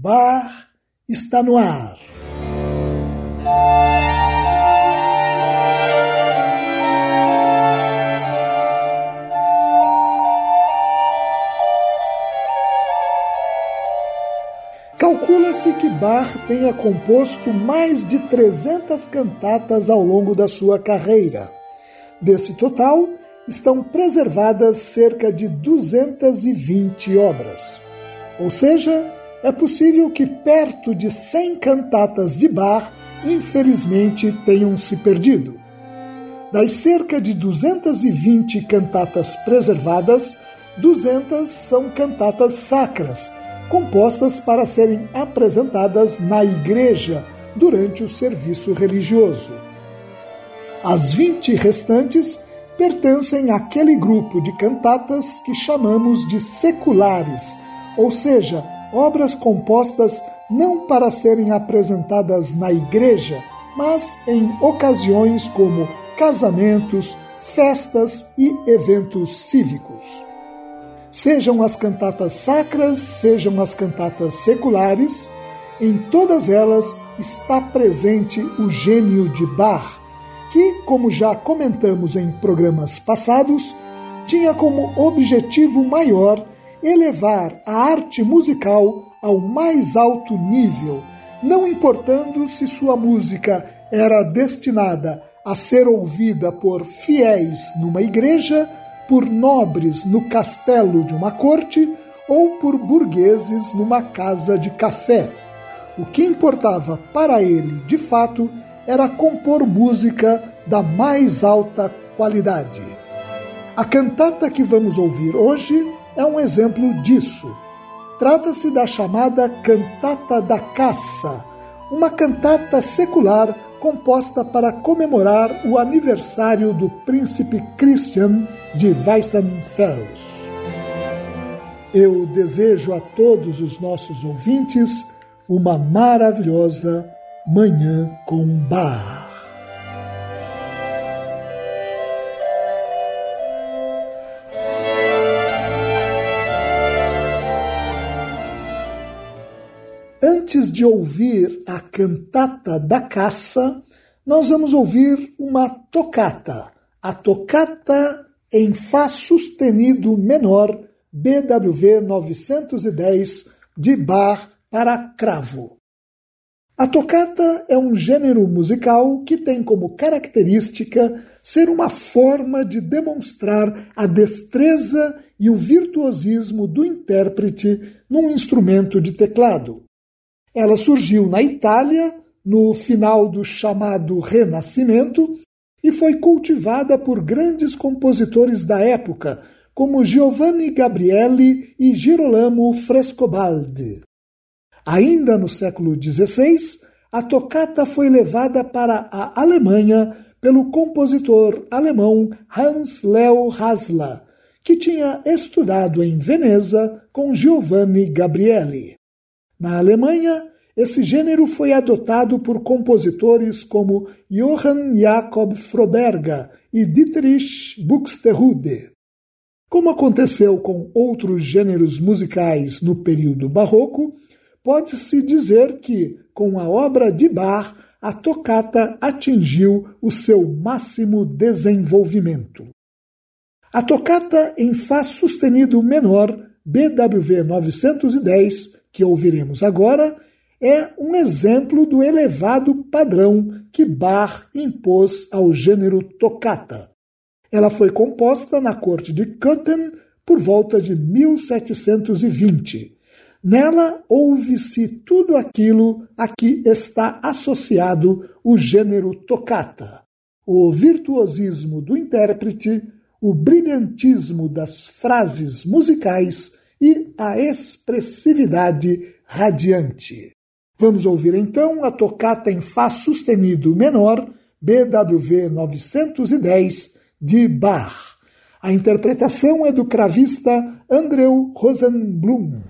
Bar está no ar. Calcula-se que Bach tenha composto mais de 300 cantatas ao longo da sua carreira. Desse total, estão preservadas cerca de 220 obras. Ou seja, é possível que perto de 100 cantatas de Bach, infelizmente, tenham se perdido. Das cerca de 220 cantatas preservadas, 200 são cantatas sacras, compostas para serem apresentadas na igreja durante o serviço religioso. As 20 restantes pertencem àquele grupo de cantatas que chamamos de seculares ou seja, obras compostas não para serem apresentadas na igreja, mas em ocasiões como casamentos, festas e eventos cívicos. Sejam as cantatas sacras, sejam as cantatas seculares, em todas elas está presente o gênio de Bach, que, como já comentamos em programas passados, tinha como objetivo maior elevar a arte musical ao mais alto nível, não importando se sua música era destinada a ser ouvida por fiéis numa igreja, por nobres no castelo de uma corte ou por burgueses numa casa de café. O que importava para ele, de fato, era compor música da mais alta qualidade. A cantata que vamos ouvir hoje é um exemplo disso. Trata-se da chamada Cantata da Caça, uma cantata secular composta para comemorar o aniversário do príncipe Christian de Weissenfels. Eu desejo a todos os nossos ouvintes uma maravilhosa Manhã com Bar. Antes de ouvir a cantata da caça, nós vamos ouvir uma tocata, a tocata em Fá sustenido menor, BWV 910, de Bar para cravo. A tocata é um gênero musical que tem como característica ser uma forma de demonstrar a destreza e o virtuosismo do intérprete num instrumento de teclado. Ela surgiu na Itália no final do chamado Renascimento e foi cultivada por grandes compositores da época, como Giovanni Gabrieli e Girolamo Frescobaldi. Ainda no século XVI, a tocata foi levada para a Alemanha pelo compositor alemão Hans Leo Hasler, que tinha estudado em Veneza com Giovanni Gabrieli. Na Alemanha, esse gênero foi adotado por compositores como Johann Jakob Froberga e Dietrich Buxtehude. Como aconteceu com outros gêneros musicais no período barroco, pode-se dizer que, com a obra de Bach, a tocata atingiu o seu máximo desenvolvimento. A tocata em Fá sustenido menor, BWV 910, que ouviremos agora, é um exemplo do elevado padrão que Bach impôs ao gênero toccata. Ela foi composta na corte de Köthen por volta de 1720. Nela ouve-se tudo aquilo a que está associado o gênero toccata: o virtuosismo do intérprete, o brilhantismo das frases musicais e a expressividade radiante. Vamos ouvir então a tocata em Fá sustenido menor, BWV 910, de Bach. A interpretação é do cravista Andrew Rosenblum.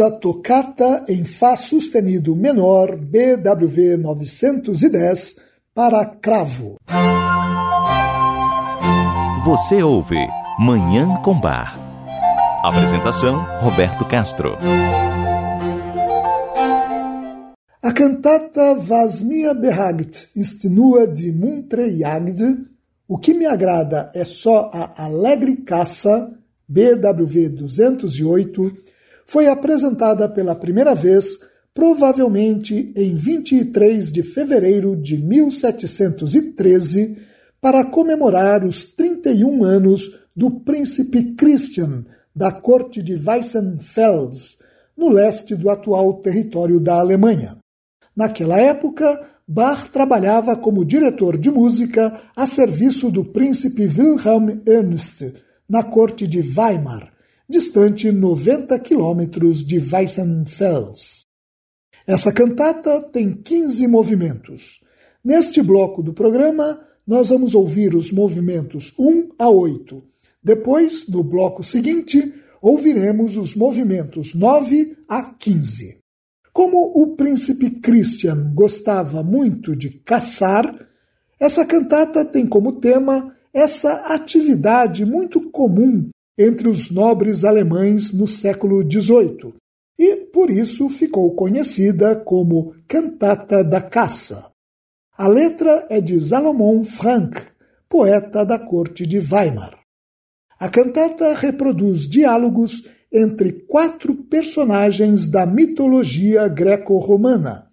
A tocata em Fá sustenido menor BWV 910 para cravo. Você ouve Manhã com Bar. Apresentação Roberto Castro. A cantata Was mir behagt ist nur die muntre Jagd. O que me agrada é só a alegre caça, BWV 208, foi apresentada pela primeira vez, provavelmente em 23 de fevereiro de 1713, para comemorar os 31 anos do príncipe Christian da corte de Weissenfels, no leste do atual território da Alemanha. Naquela época, Bach trabalhava como diretor de música a serviço do príncipe Wilhelm Ernst, na corte de Weimar, distante 90 quilômetros de Weissenfels. Essa cantata tem 15 movimentos. Neste bloco do programa, nós vamos ouvir os movimentos 1 a 8. Depois, no bloco seguinte, ouviremos os movimentos 9 a 15. Como o príncipe Christian gostava muito de caçar, essa cantata tem como tema essa atividade muito comum entre os nobres alemães no século XVIII e, por isso, ficou conhecida como Cantata da Caça. A letra é de Salomon Frank, poeta da corte de Weimar. A cantata reproduz diálogos entre quatro personagens da mitologia greco-romana: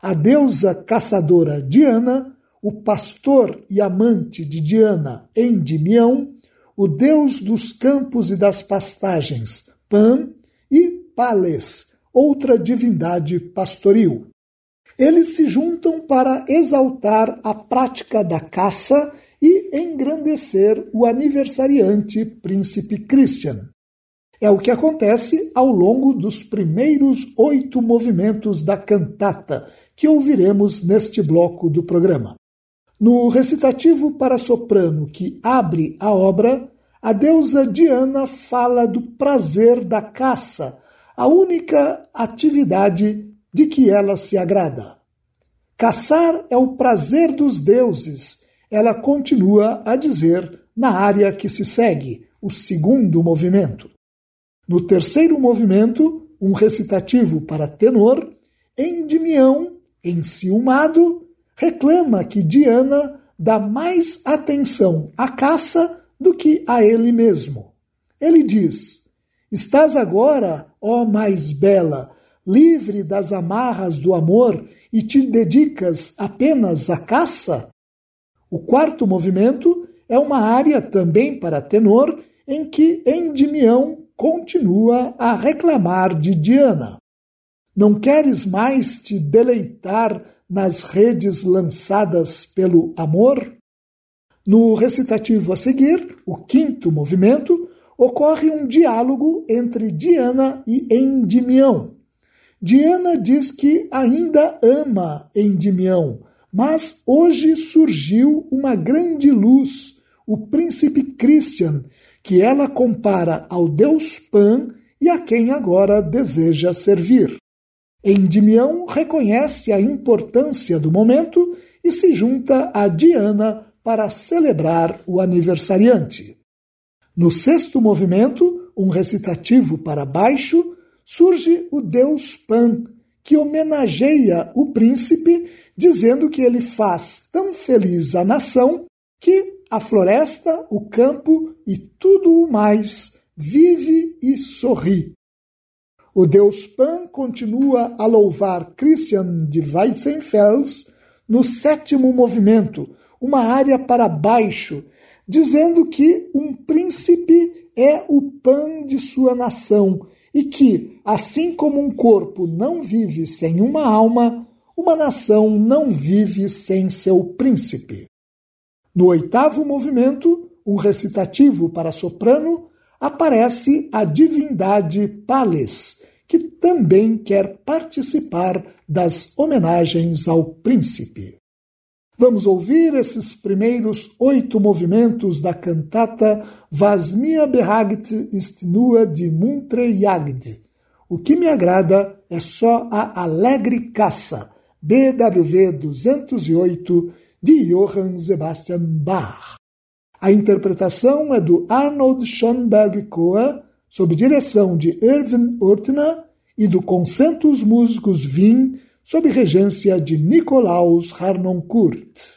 a deusa caçadora Diana, o pastor e amante de Diana, Endimião, o deus dos campos e das pastagens, Pan, e Pales, outra divindade pastoril. Eles se juntam para exaltar a prática da caça e engrandecer o aniversariante príncipe Christian. É o que acontece ao longo dos primeiros oito movimentos da cantata, que ouviremos neste bloco do programa. No recitativo para soprano que abre a obra, a deusa Diana fala do prazer da caça, a única atividade de que ela se agrada. Caçar é o prazer dos deuses, ela continua a dizer na área que se segue, o segundo movimento. No terceiro movimento, um recitativo para tenor, Endimião, enciumado, reclama que Diana dá mais atenção à caça do que a ele mesmo. Ele diz: Estás agora, ó mais bela, livre das amarras do amor e te dedicas apenas à caça? O quarto movimento é uma área também para tenor em que Endimião continua a reclamar de Diana. Não queres mais te deleitar nas redes lançadas pelo amor? No recitativo a seguir, o quinto movimento, ocorre um diálogo entre Diana e Endimião. Diana diz que ainda ama Endimião, mas hoje surgiu uma grande luz, o príncipe Christian, que ela compara ao deus Pan e a quem agora deseja servir. Endimião reconhece a importância do momento e se junta a Diana para celebrar o aniversariante. No sexto movimento, um recitativo para baixo, surge o deus Pan, que homenageia o príncipe, dizendo que ele faz tão feliz a nação que a floresta, o campo e tudo o mais vive e sorri. O deus Pan continua a louvar Christian de Weissenfels no sétimo movimento, uma área para baixo, dizendo que um príncipe é o pão de sua nação e que, assim como um corpo não vive sem uma alma, uma nação não vive sem seu príncipe. No oitavo movimento, um recitativo para soprano, aparece a divindade Pales, que também quer participar das homenagens ao príncipe. Vamos ouvir esses primeiros oito movimentos da cantata Was mir behagt ist nur die muntre Jagd. O que me agrada é só a Alegre Caça, BWV 208, de Johann Sebastian Bach. A interpretação é do Arnold Schoenberg Coa, sob direção de Irvin Urtner, e do Concentus Músicos Wien, sob regência de Nikolaus Harnoncourt.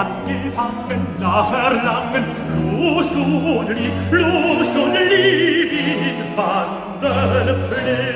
angefangen, da verlangen, Lust und Lieb, Lust und Lieb in Wandel pflegt.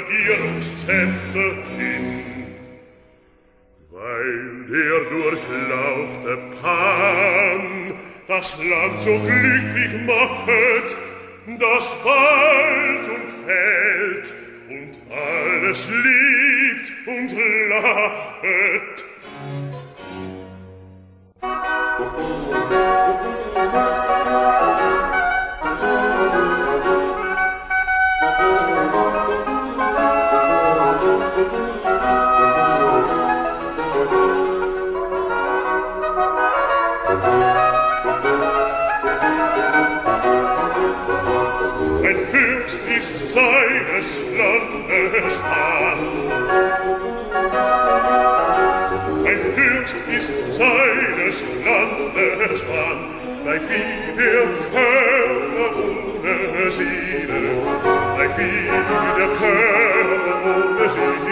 dir uns hin. Weil er durchlaufte Pan das Land so glücklich machet, das Wald und Feld und alles liebt und lachet. seines Landes Mann. Ein Fürst ist seines Landes Mann, gleich wie der Körner ohne Seele, gleich wie der Körner ohne Seele.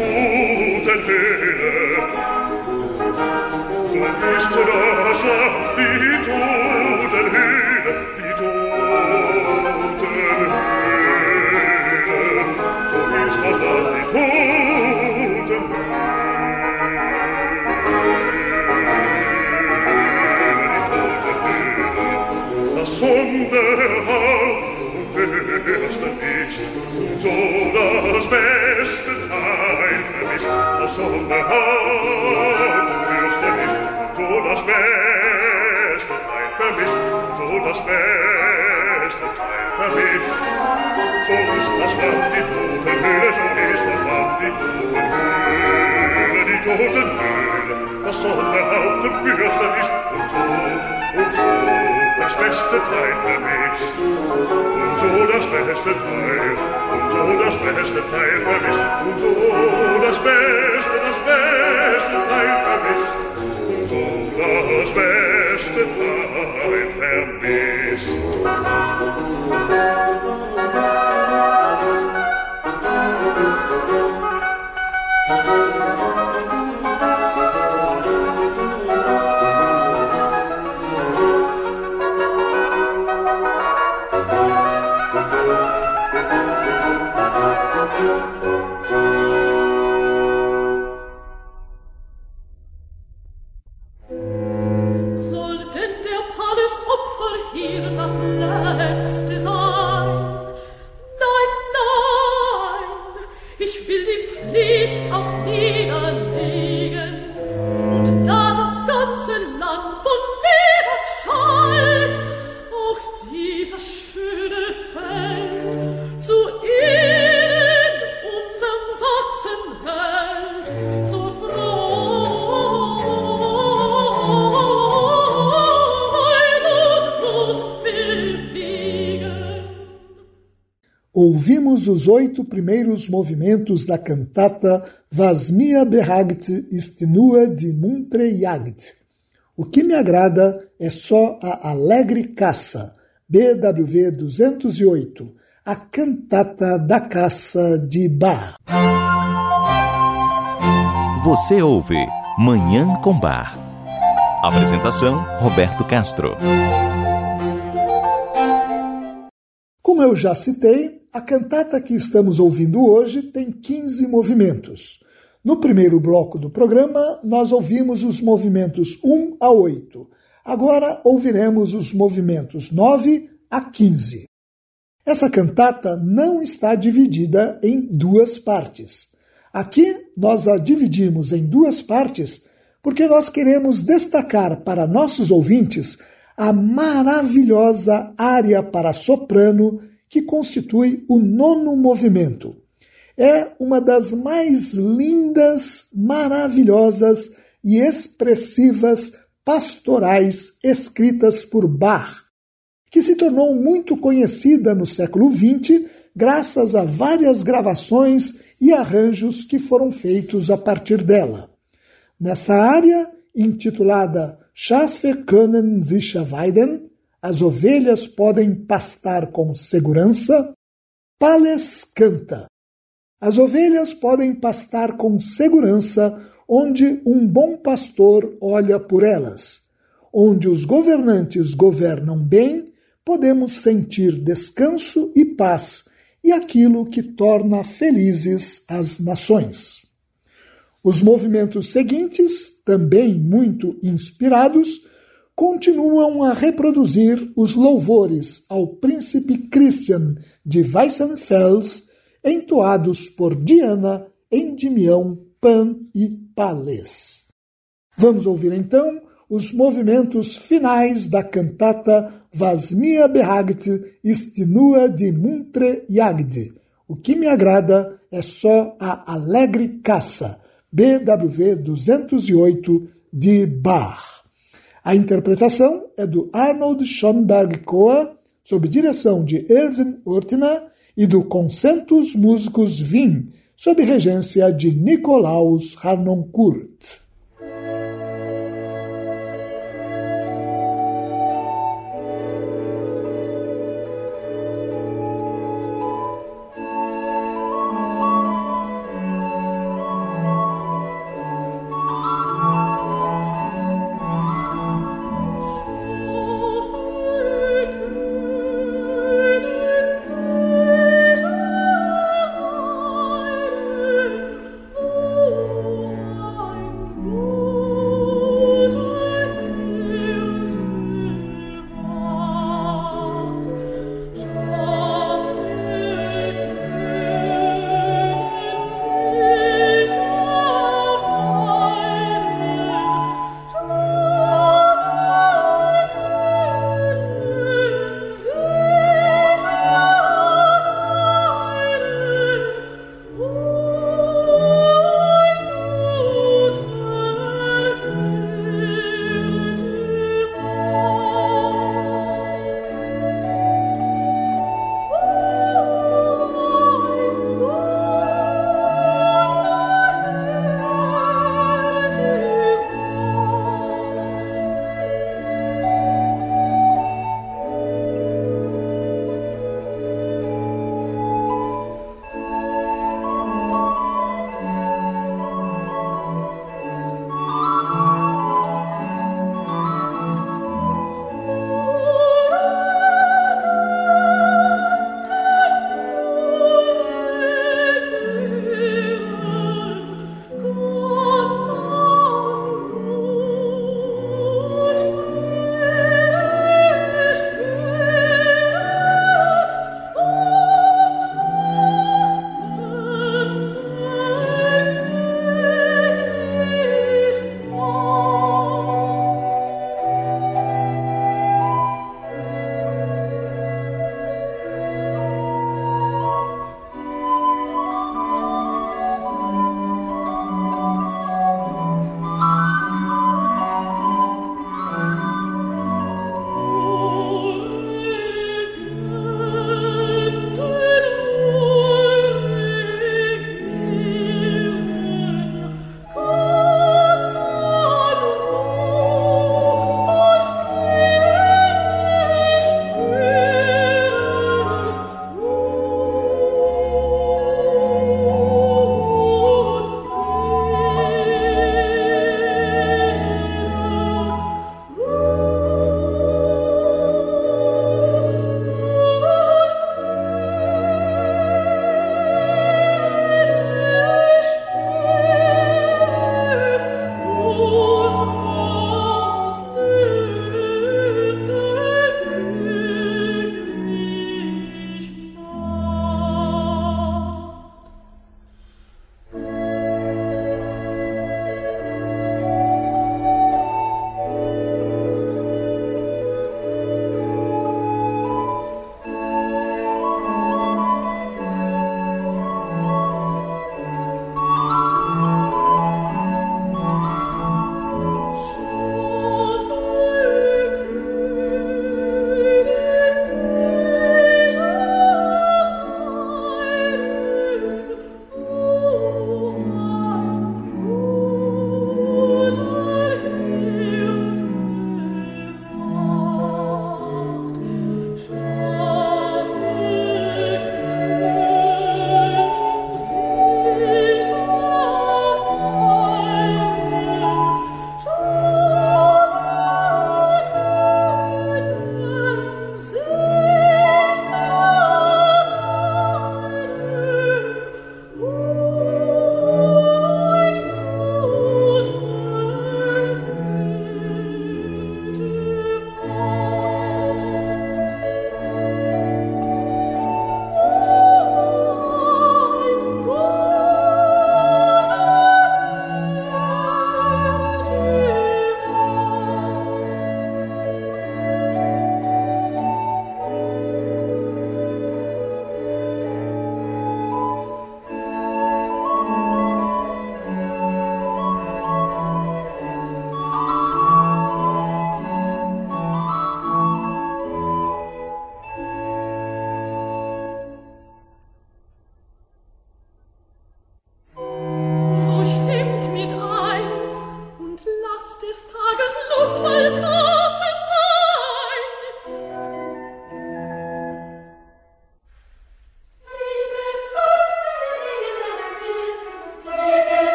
gute Lehre. So ist rascher die Totenhöhle, die Totenhöhle. So ist rascher die Totenhöhle. Sonne auf und wärst nicht so das beste Tag mich, das schon behaupt, führst du mich, so das Beste, ein für so das Beste, ein für. So ist das Land die Totenhöhle, so ist das Land die Totenhöhle, die Totenhöhle, das schon behaupten, führst du und so, und so, das beste Teil für mich. Und so das beste Teil, und so das beste Teil für mich. Und so das beste, das beste Teil für mich. Und so das beste Teil für mich. Os oito primeiros movimentos da cantata Was mir behagt ist nur die muntre Jagd. O que me agrada é só a alegre caça, BWV 208, a cantata da caça de Bach. Você ouve Manhã com Bar. Apresentação: Roberto Castro. Como eu já citei, a cantata que estamos ouvindo hoje tem 15 movimentos. No primeiro bloco do programa, nós ouvimos os movimentos 1 a 8. Agora ouviremos os movimentos 9 a 15. Essa cantata não está dividida em duas partes. Aqui nós a dividimos em duas partes porque nós queremos destacar para nossos ouvintes a maravilhosa área para soprano que constitui o nono movimento. É uma das mais lindas, maravilhosas e expressivas pastorais escritas por Bach, que se tornou muito conhecida no século XX graças a várias gravações e arranjos que foram feitos a partir dela. Nessa área, intitulada Schafe können sich weiden, as ovelhas podem pastar com segurança, Pales canta. As ovelhas podem pastar com segurança onde um bom pastor olha por elas. Onde os governantes governam bem, podemos sentir descanso e paz e aquilo que torna felizes as nações. Os movimentos seguintes, também muito inspirados, continuam a reproduzir os louvores ao príncipe Christian de Weissenfels, entoados por Diana, Endymião, Pan e Pales. Vamos ouvir então os movimentos finais da cantata Was mir behagt ist nur muntre Jagd. O que me agrada é só a alegre caça, BWV 208 de Bach. A interpretação é do Arnold Schoenberg Coa, sob direção de Erwin Urtina e do Concentus Músicos Wien, sob regência de Nikolaus Harnoncourt.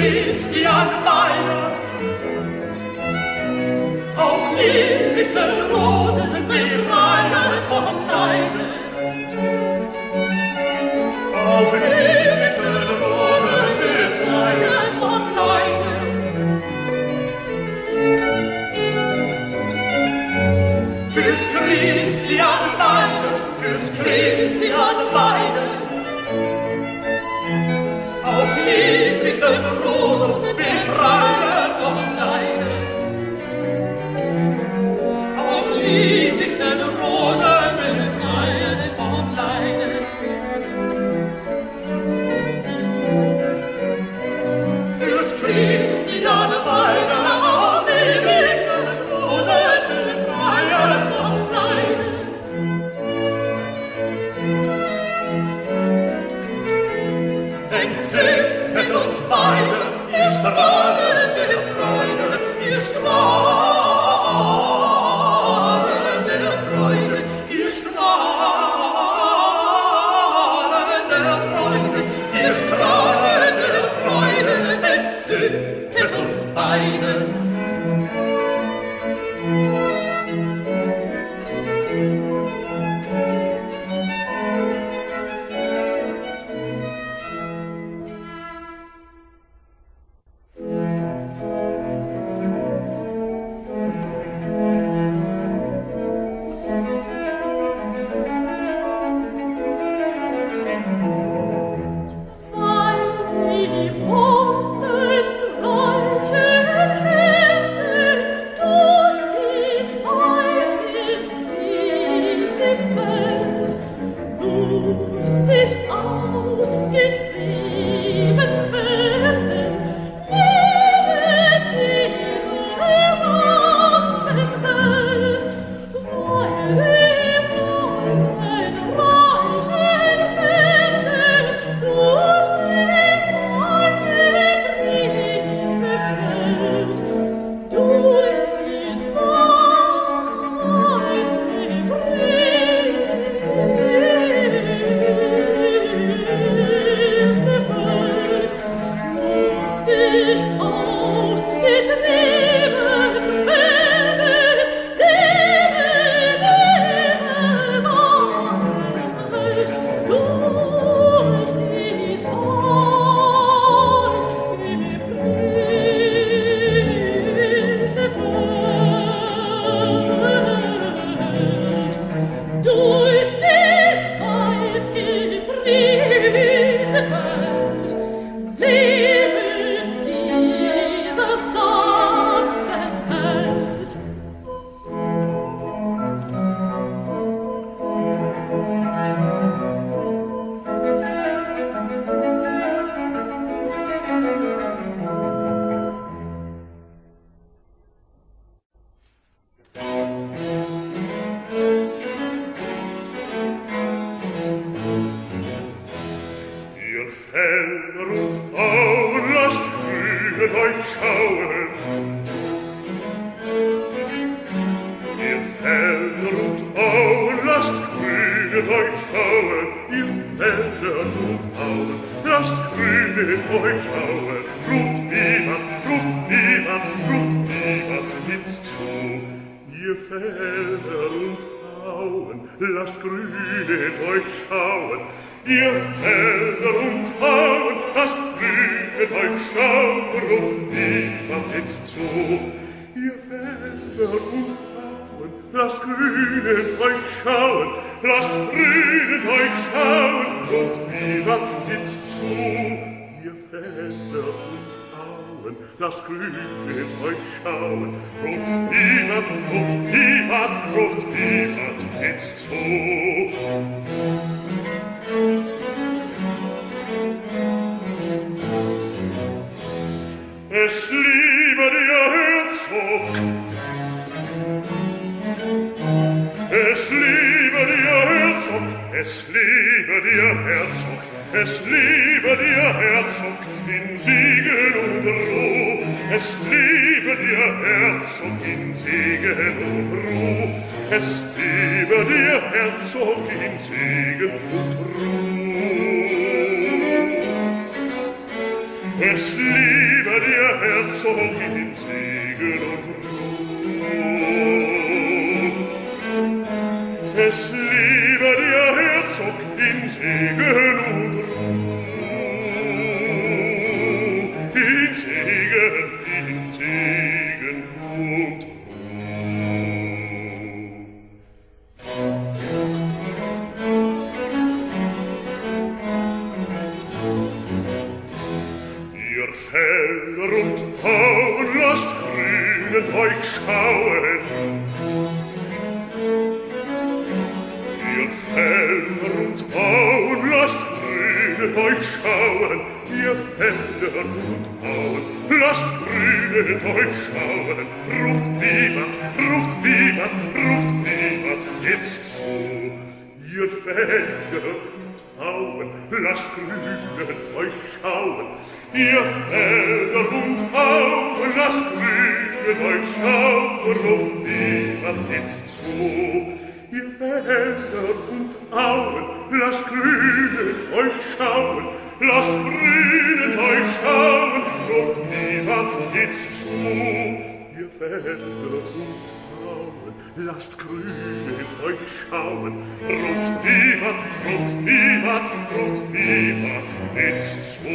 Christian Weiler. Auf diese Rosen sind befreiert von Deibel. Auf Welle und Auen, lasst grüne euch schauen, ruft niemand, ruft niemand, ruft niemand ins zu. Ihr Felder und Auen, lasst grüne euch schauen, ihr Felder und Auen, lasst grüne euch schauen, ruft niemand jetzt zu. Ihr Felder und Auen, lasst grüne euch schauen, lasst grünen euch schauen, und wie wat gibt's zu, ihr Väter und Frauen, lasst grünen euch schauen, und wie wat, und wie wat, und wie wat zu. Es liebe dir Herzog, es liebe es liebe dir Herzog, es liebe dir Herzog, in Siegen und Ruh, es liebe dir Herzog, in Siegen und Ruh, es liebe dir Herzog, in Siegen und Ruh. Es liebe dir Herzog, in Siegen und Ruh. Es liebe Felder und Tauen lasst grünen euch schauen. Fellen und Bauen, lasst grünen euch schauen, ihr Felder und Bauen, lasst grünen euch schauen, ruft Vivat, ruft Vivat, ruft Vivat, jetzt zu, ihr Felder und Bauen, lasst grünen euch schauen, ihr Felder und Bauen, lasst grünen euch schauen, ruft Vivat, jetzt zu, in Felder und Auen, lasst grünen euch schauen, lasst grünen euch schauen, ruft niemand jetzt zu, ihr Felder und Auen, lasst grünen euch schauen, ruft niemand, ruft niemand, ruft niemand jetzt zu.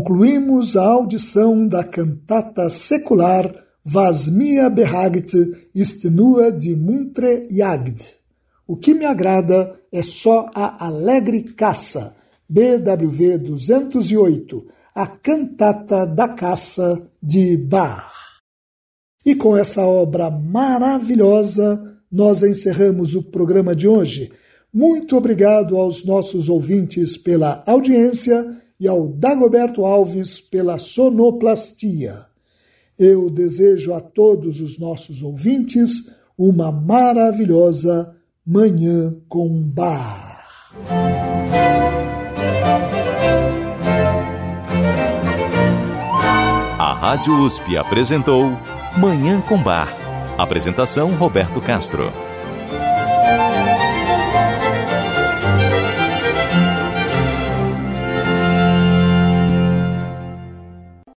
Concluímos a audição da cantata secular Was mir behagt ist nur die muntre Jagd. O que me agrada é só a alegre caça, BWV 208, a cantata da caça de Bach. E com essa obra maravilhosa, nós encerramos o programa de hoje. Muito obrigado aos nossos ouvintes pela audiência e ao Dagoberto Alves pela sonoplastia. Eu desejo a todos os nossos ouvintes uma maravilhosa Manhã com Bar. A Rádio USP apresentou Manhã com Bar. Apresentação Roberto Castro.